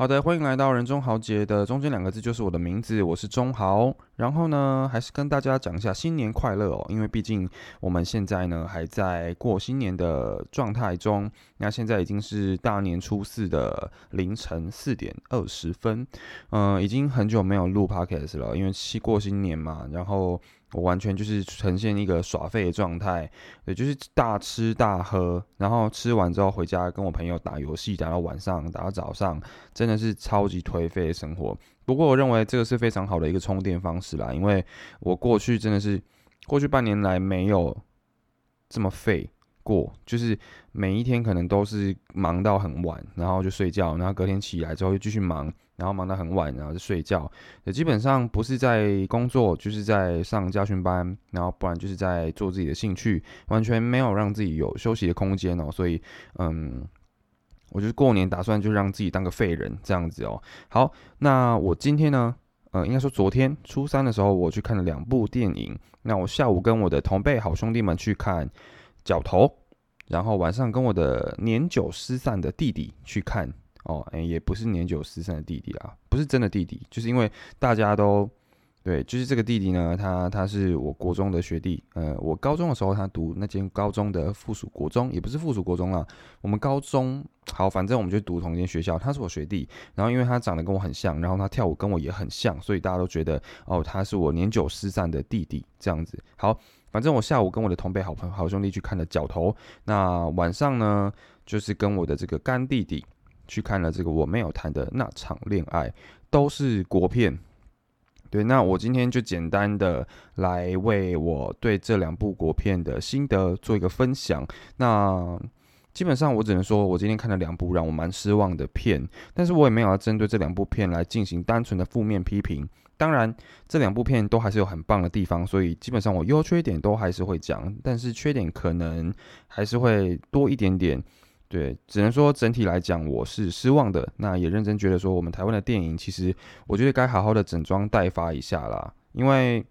好的，欢迎来到人中豪杰的中间两个字就是我的名字，我是中豪。然后呢，还是跟大家讲一下新年快乐哦，因为毕竟我们现在呢还在过新年的状态中。那现在已经是大年初四的凌晨四点二十分，嗯，已经很久没有录 podcast 了，因为过新年嘛，然后。我完全就是呈现一个耍废的状态，也就是大吃大喝，然后吃完之后回家跟我朋友打游戏，打到晚上，打到早上，真的是超级颓废的生活。不过我认为这个是非常好的一个充电方式啦，因为我过去真的是过去半年来没有这么废。过就是每一天可能都是忙到很晚，然后就睡觉，然后隔天起来之后又继续忙，然后忙到很晚，然后就睡觉。也基本上不是在工作，就是在上家训班，然后不然就是在做自己的兴趣，完全没有让自己有休息的空间哦。所以，嗯，我就是过年打算就让自己当个废人这样子哦。好，那我今天呢，呃，应该说昨天初三的时候，我去看了两部电影。那我下午跟我的同辈好兄弟们去看。角头，然后晚上跟我的年久失散的弟弟去看哦，哎，也不是年久失散的弟弟啊，不是真的弟弟，就是因为大家都对，就是这个弟弟呢，他他是我国中的学弟，呃，我高中的时候他读那间高中的附属国中，也不是附属国中啊，我们高中好，反正我们就读同一间学校，他是我学弟，然后因为他长得跟我很像，然后他跳舞跟我也很像，所以大家都觉得哦，他是我年久失散的弟弟这样子，好。反正我下午跟我的同辈好朋友、好兄弟去看了《角头》，那晚上呢，就是跟我的这个干弟弟去看了这个我没有谈的那场恋爱，都是国片。对，那我今天就简单的来为我对这两部国片的心得做一个分享。那基本上我只能说，我今天看了两部让我蛮失望的片，但是我也没有要针对这两部片来进行单纯的负面批评。当然，这两部片都还是有很棒的地方，所以基本上我优缺点都还是会讲，但是缺点可能还是会多一点点。对，只能说整体来讲我是失望的。那也认真觉得说，我们台湾的电影其实我觉得该好好的整装待发一下啦。因为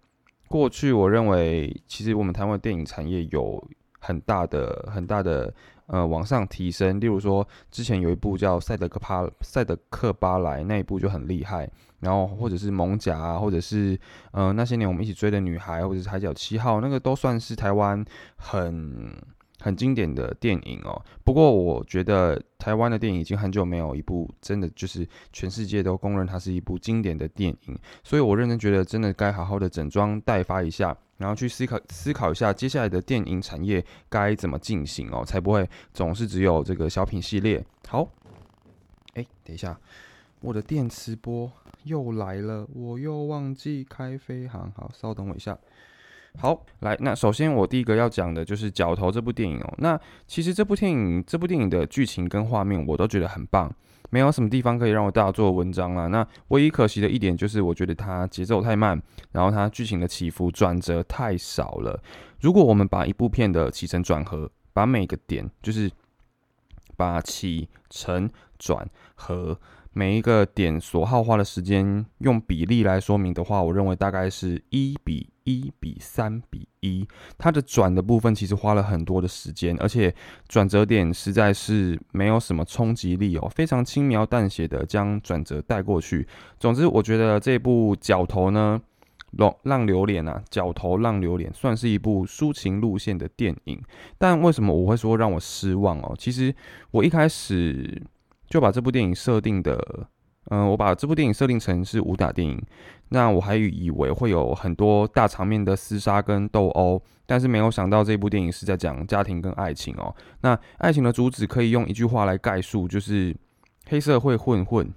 过去我认为，其实我们台湾的电影产业有很大的、很大的呃往上提升。例如说，之前有一部叫《赛德克巴赛德克巴莱》，那一部就很厉害。然后或者是蒙甲啊，或者是呃那些年我们一起追的女孩，或者是海角七号，那个都算是台湾很很经典的电影哦。不过我觉得台湾的电影已经很久没有一部真的就是全世界都公认它是一部经典的电影，所以我认真觉得真的该好好的整装待发一下，然后去思考思考一下接下来的电影产业该怎么进行哦，才不会总是只有这个小品系列。好，哎，等一下。我的电磁波又来了，我又忘记开飞行。好，稍等我一下。好，来，那首先我第一个要讲的就是《角头》这部电影哦。那其实这部电影，这部电影的剧情跟画面我都觉得很棒，没有什么地方可以让我大做文章啦。那唯一可惜的一点就是，我觉得它节奏太慢，然后它剧情的起伏转折太少了。如果我们把一部片的起承转合，把每个点就是把起承转合。每一个点所耗花的时间，用比例来说明的话，我认为大概是一比一比三比一。它的转的部分其实花了很多的时间，而且转折点实在是没有什么冲击力哦，非常轻描淡写的将转折带过去。总之，我觉得这部《角头》呢，《浪浪流连》啊，《角头浪流连》算是一部抒情路线的电影。但为什么我会说让我失望哦？其实我一开始。就把这部电影设定的，嗯，我把这部电影设定成是武打电影，那我还以为会有很多大场面的厮杀跟斗殴，但是没有想到这部电影是在讲家庭跟爱情哦。那爱情的主旨可以用一句话来概述，就是黑社会混混，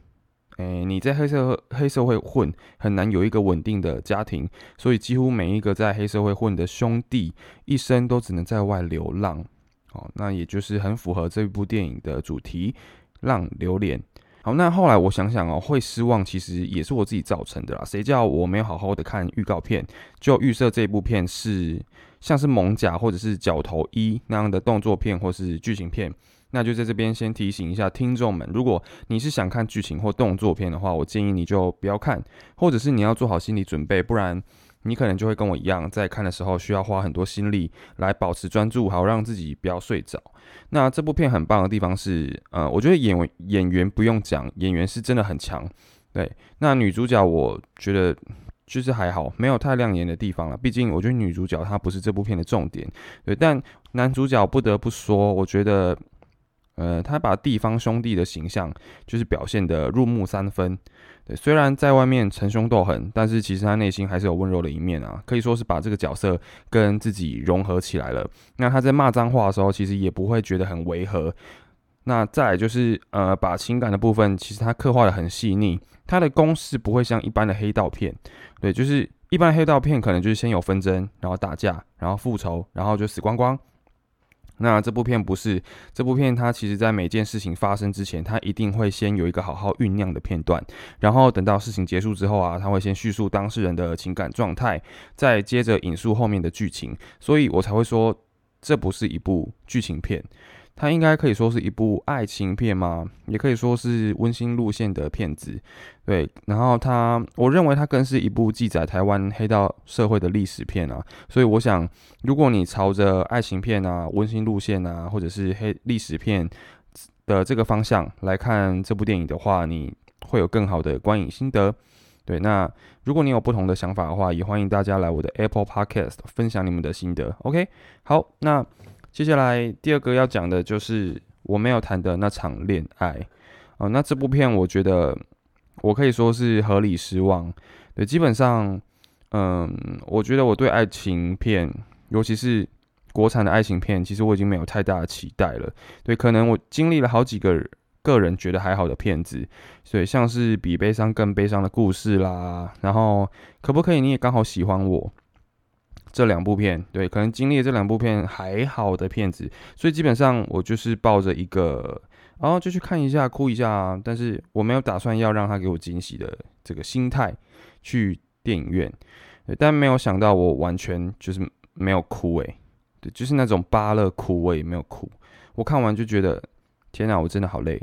诶，你在黑社黑社会混很难有一个稳定的家庭，所以几乎每一个在黑社会混的兄弟一生都只能在外流浪，哦，那也就是很符合这部电影的主题。让榴莲好，那后来我想想哦，会失望其实也是我自己造成的啦。谁叫我没有好好的看预告片，就预设这部片是像是猛甲或者是角头一那样的动作片或是剧情片，那就在这边先提醒一下听众们，如果你是想看剧情或动作片的话，我建议你就不要看，或者是你要做好心理准备，不然你可能就会跟我一样，在看的时候需要花很多心力来保持专注，好让自己不要睡着。那这部片很棒的地方是，呃，我觉得演演员不用讲，演员是真的很强。对，那女主角我觉得就是还好，没有太亮眼的地方了。毕竟我觉得女主角她不是这部片的重点。对，但男主角不得不说，我觉得，呃，他把地方兄弟的形象就是表现的入木三分。对，虽然在外面逞凶斗狠，但是其实他内心还是有温柔的一面啊，可以说是把这个角色跟自己融合起来了。那他在骂脏话的时候，其实也不会觉得很违和。那再就是，呃，把情感的部分，其实他刻画的很细腻。他的公式不会像一般的黑道片，对，就是一般黑道片可能就是先有纷争，然后打架，然后复仇，然后就死光光。那这部片不是，这部片它其实在每件事情发生之前，它一定会先有一个好好酝酿的片段，然后等到事情结束之后啊，它会先叙述当事人的情感状态，再接着引述后面的剧情，所以我才会说这不是一部剧情片。它应该可以说是一部爱情片吗？也可以说是温馨路线的片子，对。然后它，我认为它更是一部记载台湾黑道社会的历史片啊。所以我想，如果你朝着爱情片啊、温馨路线啊，或者是黑历史片的这个方向来看这部电影的话，你会有更好的观影心得。对，那如果你有不同的想法的话，也欢迎大家来我的 Apple Podcast 分享你们的心得。OK，好，那。接下来第二个要讲的就是我没有谈的那场恋爱哦。那这部片我觉得我可以说是合理失望。对，基本上，嗯，我觉得我对爱情片，尤其是国产的爱情片，其实我已经没有太大的期待了。对，可能我经历了好几个个人觉得还好的片子，所以像是比悲伤更悲伤的故事啦，然后可不可以你也刚好喜欢我？这两部片，对，可能经历这两部片还好的片子，所以基本上我就是抱着一个，然后就去看一下，哭一下，但是我没有打算要让他给我惊喜的这个心态去电影院，但没有想到我完全就是没有哭，诶，对，就是那种巴乐哭，我也没有哭，我看完就觉得天哪，我真的好累，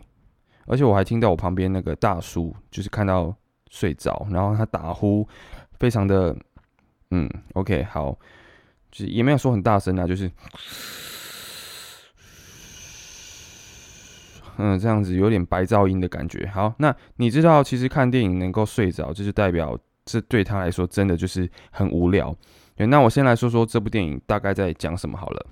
而且我还听到我旁边那个大叔就是看到睡着，然后他打呼，非常的。嗯，OK，好，就是也没有说很大声啊，就是，嗯，这样子有点白噪音的感觉。好，那你知道，其实看电影能够睡着，这就代表这对他来说真的就是很无聊。那我先来说说这部电影大概在讲什么好了。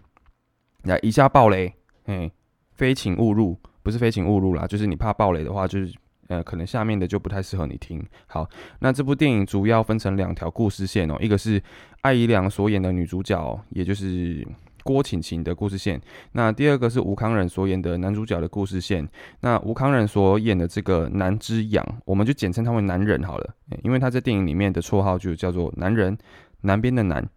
来，以下暴雷，嘿，非请勿入，不是非请勿入啦，就是你怕暴雷的话，就是。呃，可能下面的就不太适合你听。好，那这部电影主要分成两条故事线哦，一个是艾怡良所演的女主角，也就是郭晴晴的故事线。那第二个是吴康仁所演的男主角的故事线。那吴康仁所演的这个男之养，我们就简称他为男人好了，因为他在电影里面的绰号就叫做男人，南边的南。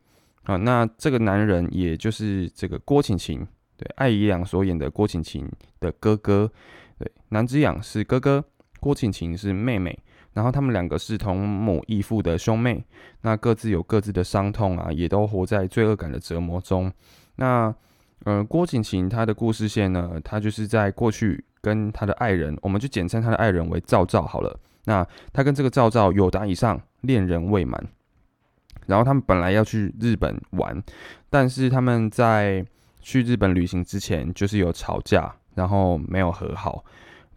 啊，那这个男人也就是这个郭晴晴，对，艾怡良所演的郭晴晴的哥哥，对，男之养是哥哥。郭晴晴是妹妹，然后他们两个是同母异父的兄妹，那各自有各自的伤痛啊，也都活在罪恶感的折磨中。那，呃，郭晴晴她的故事线呢，她就是在过去跟她的爱人，我们就简称她的爱人为赵赵好了。那她跟这个赵赵有达以上，恋人未满，然后他们本来要去日本玩，但是他们在去日本旅行之前，就是有吵架，然后没有和好。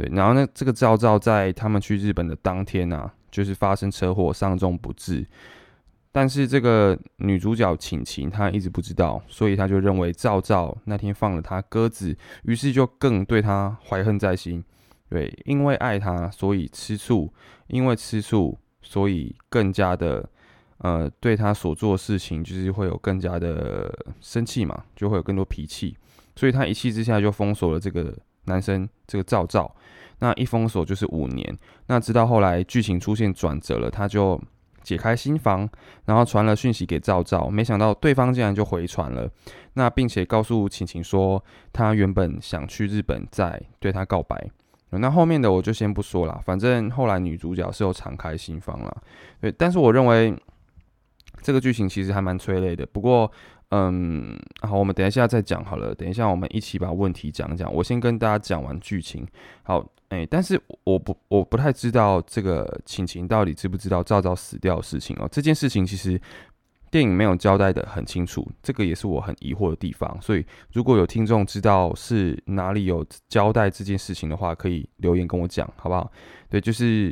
对，然后呢，这个赵赵在他们去日本的当天啊，就是发生车祸，伤重不治。但是这个女主角晴晴她一直不知道，所以她就认为赵赵那天放了她鸽子，于是就更对她怀恨在心。对，因为爱她，所以吃醋；因为吃醋，所以更加的呃，对她所做的事情就是会有更加的生气嘛，就会有更多脾气。所以她一气之下就封锁了这个。男生这个赵赵，那一封锁就是五年。那直到后来剧情出现转折了，他就解开心房，然后传了讯息给赵赵，没想到对方竟然就回传了。那并且告诉晴晴说，他原本想去日本再对他告白。那后面的我就先不说了，反正后来女主角是有敞开心房了。对，但是我认为这个剧情其实还蛮催泪的。不过。嗯，好，我们等一下再讲好了。等一下我们一起把问题讲讲。我先跟大家讲完剧情。好，哎，但是我不，我不太知道这个晴晴到底知不知道赵赵死掉的事情哦。这件事情其实电影没有交代的很清楚，这个也是我很疑惑的地方。所以如果有听众知道是哪里有交代这件事情的话，可以留言跟我讲，好不好？对，就是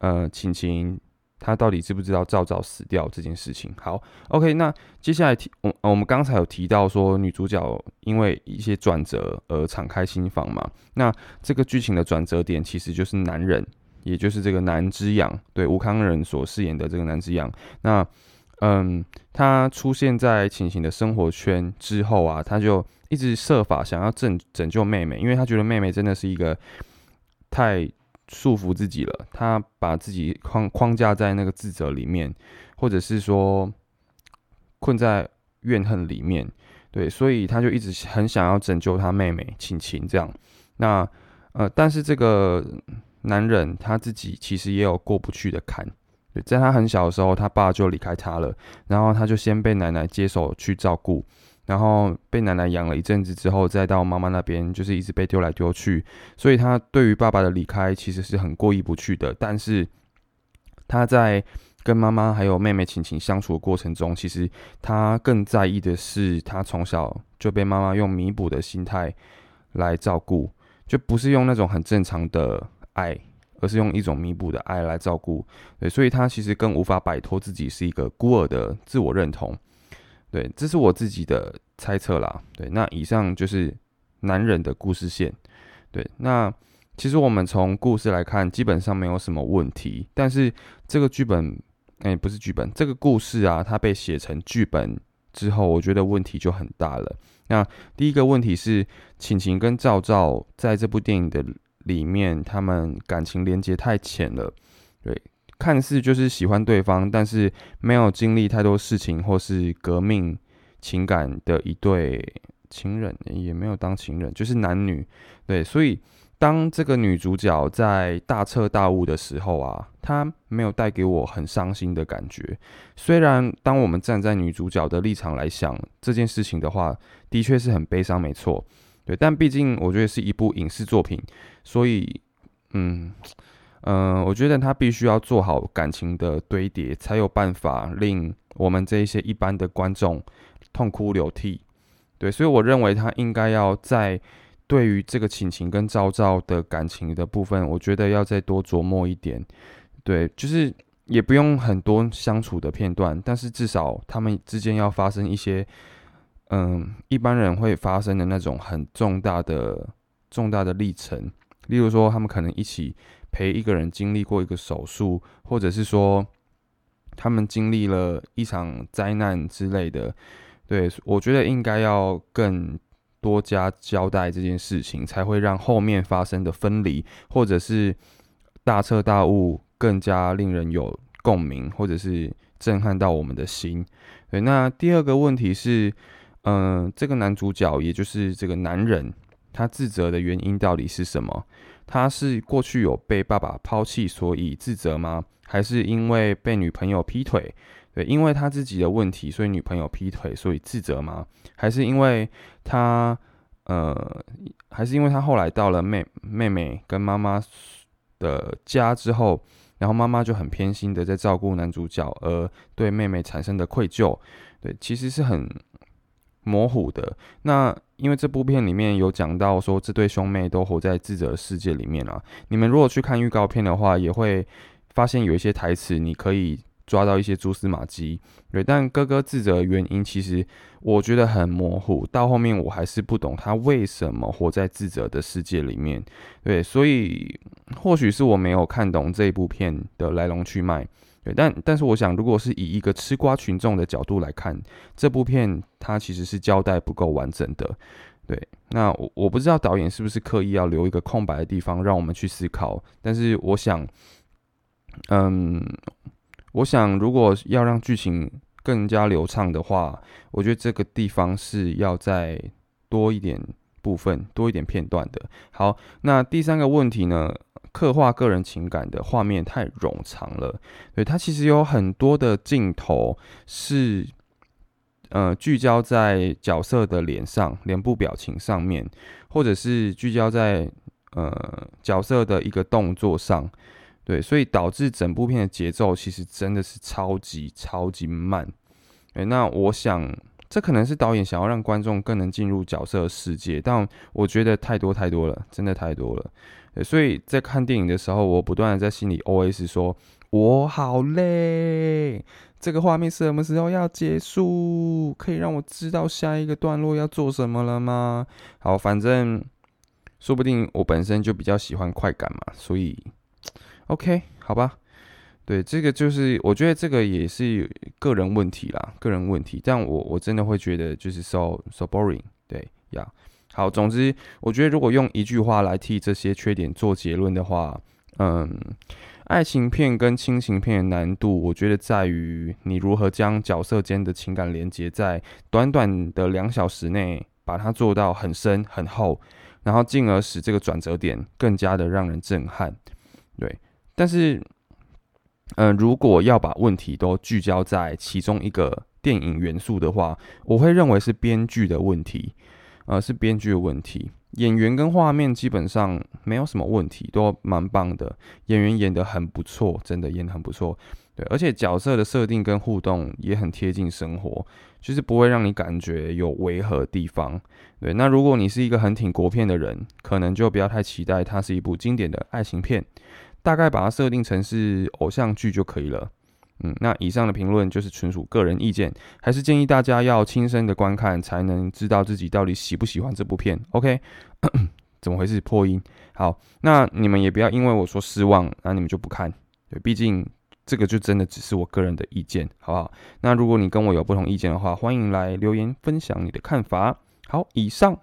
呃，晴晴他到底知不知道赵赵死掉这件事情？好，OK，那接下来提我我们刚才有提到说女主角因为一些转折而敞开心房嘛？那这个剧情的转折点其实就是男人。也就是这个南之阳，对吴康仁所饰演的这个南之阳，那嗯，他出现在晴晴的生活圈之后啊，他就一直设法想要拯拯救妹妹，因为他觉得妹妹真的是一个太束缚自己了，他把自己框框架在那个自责里面，或者是说困在怨恨里面，对，所以他就一直很想要拯救他妹妹晴晴这样，那呃，但是这个。男人他自己其实也有过不去的坎，在他很小的时候，他爸就离开他了，然后他就先被奶奶接手去照顾，然后被奶奶养了一阵子之后，再到妈妈那边，就是一直被丢来丢去，所以他对于爸爸的离开其实是很过意不去的。但是他在跟妈妈还有妹妹晴晴相处的过程中，其实他更在意的是，他从小就被妈妈用弥补的心态来照顾，就不是用那种很正常的。爱，而是用一种弥补的爱来照顾，对，所以他其实更无法摆脱自己是一个孤儿的自我认同，对，这是我自己的猜测啦，对，那以上就是男人的故事线，对，那其实我们从故事来看，基本上没有什么问题，但是这个剧本，哎，不是剧本，这个故事啊，它被写成剧本之后，我觉得问题就很大了。那第一个问题是，晴晴跟赵赵在这部电影的。里面他们感情连接太浅了，对，看似就是喜欢对方，但是没有经历太多事情或是革命情感的一对情人，也没有当情人，就是男女，对，所以当这个女主角在大彻大悟的时候啊，她没有带给我很伤心的感觉。虽然当我们站在女主角的立场来想这件事情的话，的确是很悲伤，没错。对，但毕竟我觉得是一部影视作品，所以，嗯，嗯，我觉得他必须要做好感情的堆叠，才有办法令我们这一些一般的观众痛哭流涕。对，所以我认为他应该要在对于这个晴晴跟赵赵的感情的部分，我觉得要再多琢磨一点。对，就是也不用很多相处的片段，但是至少他们之间要发生一些。嗯，一般人会发生的那种很重大的、重大的历程，例如说，他们可能一起陪一个人经历过一个手术，或者是说，他们经历了一场灾难之类的。对我觉得应该要更多加交代这件事情，才会让后面发生的分离或者是大彻大悟更加令人有共鸣，或者是震撼到我们的心。对，那第二个问题是。嗯，这个男主角也就是这个男人，他自责的原因到底是什么？他是过去有被爸爸抛弃，所以自责吗？还是因为被女朋友劈腿？对，因为他自己的问题，所以女朋友劈腿，所以自责吗？还是因为他呃，还是因为他后来到了妹妹妹跟妈妈的家之后，然后妈妈就很偏心的在照顾男主角，而对妹妹产生的愧疚？对，其实是很。模糊的那，因为这部片里面有讲到说，这对兄妹都活在自责的世界里面啊。你们如果去看预告片的话，也会发现有一些台词，你可以抓到一些蛛丝马迹。对，但哥哥自责的原因，其实我觉得很模糊。到后面我还是不懂他为什么活在自责的世界里面。对，所以或许是我没有看懂这一部片的来龙去脉。对，但但是我想，如果是以一个吃瓜群众的角度来看，这部片它其实是交代不够完整的。对，那我我不知道导演是不是刻意要留一个空白的地方让我们去思考。但是我想，嗯，我想如果要让剧情更加流畅的话，我觉得这个地方是要再多一点部分，多一点片段的。好，那第三个问题呢？刻画个人情感的画面太冗长了，对它其实有很多的镜头是，呃，聚焦在角色的脸上、脸部表情上面，或者是聚焦在呃角色的一个动作上，对，所以导致整部片的节奏其实真的是超级超级慢，诶，那我想这可能是导演想要让观众更能进入角色世界，但我觉得太多太多了，真的太多了。所以在看电影的时候，我不断的在心里 OS 说：“我好累，这个画面什么时候要结束？可以让我知道下一个段落要做什么了吗？”好，反正说不定我本身就比较喜欢快感嘛，所以 OK，好吧。对，这个就是我觉得这个也是个人问题啦，个人问题。但我我真的会觉得就是 so so boring。对呀，好，总之我觉得如果用一句话来替这些缺点做结论的话，嗯，爱情片跟亲情片的难度，我觉得在于你如何将角色间的情感连接在短短的两小时内把它做到很深很厚，然后进而使这个转折点更加的让人震撼。对，但是。嗯，如果要把问题都聚焦在其中一个电影元素的话，我会认为是编剧的问题，呃，是编剧的问题。演员跟画面基本上没有什么问题，都蛮棒的，演员演的很不错，真的演的很不错。对，而且角色的设定跟互动也很贴近生活，就是不会让你感觉有违和地方。对，那如果你是一个很挺国片的人，可能就不要太期待它是一部经典的爱情片。大概把它设定成是偶像剧就可以了。嗯，那以上的评论就是纯属个人意见，还是建议大家要亲身的观看，才能知道自己到底喜不喜欢这部片。OK，怎么回事？破音。好，那你们也不要因为我说失望，那你们就不看。对，毕竟这个就真的只是我个人的意见，好不好？那如果你跟我有不同意见的话，欢迎来留言分享你的看法。好，以上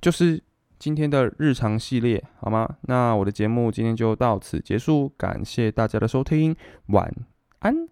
就是。今天的日常系列，好吗？那我的节目今天就到此结束，感谢大家的收听，晚安。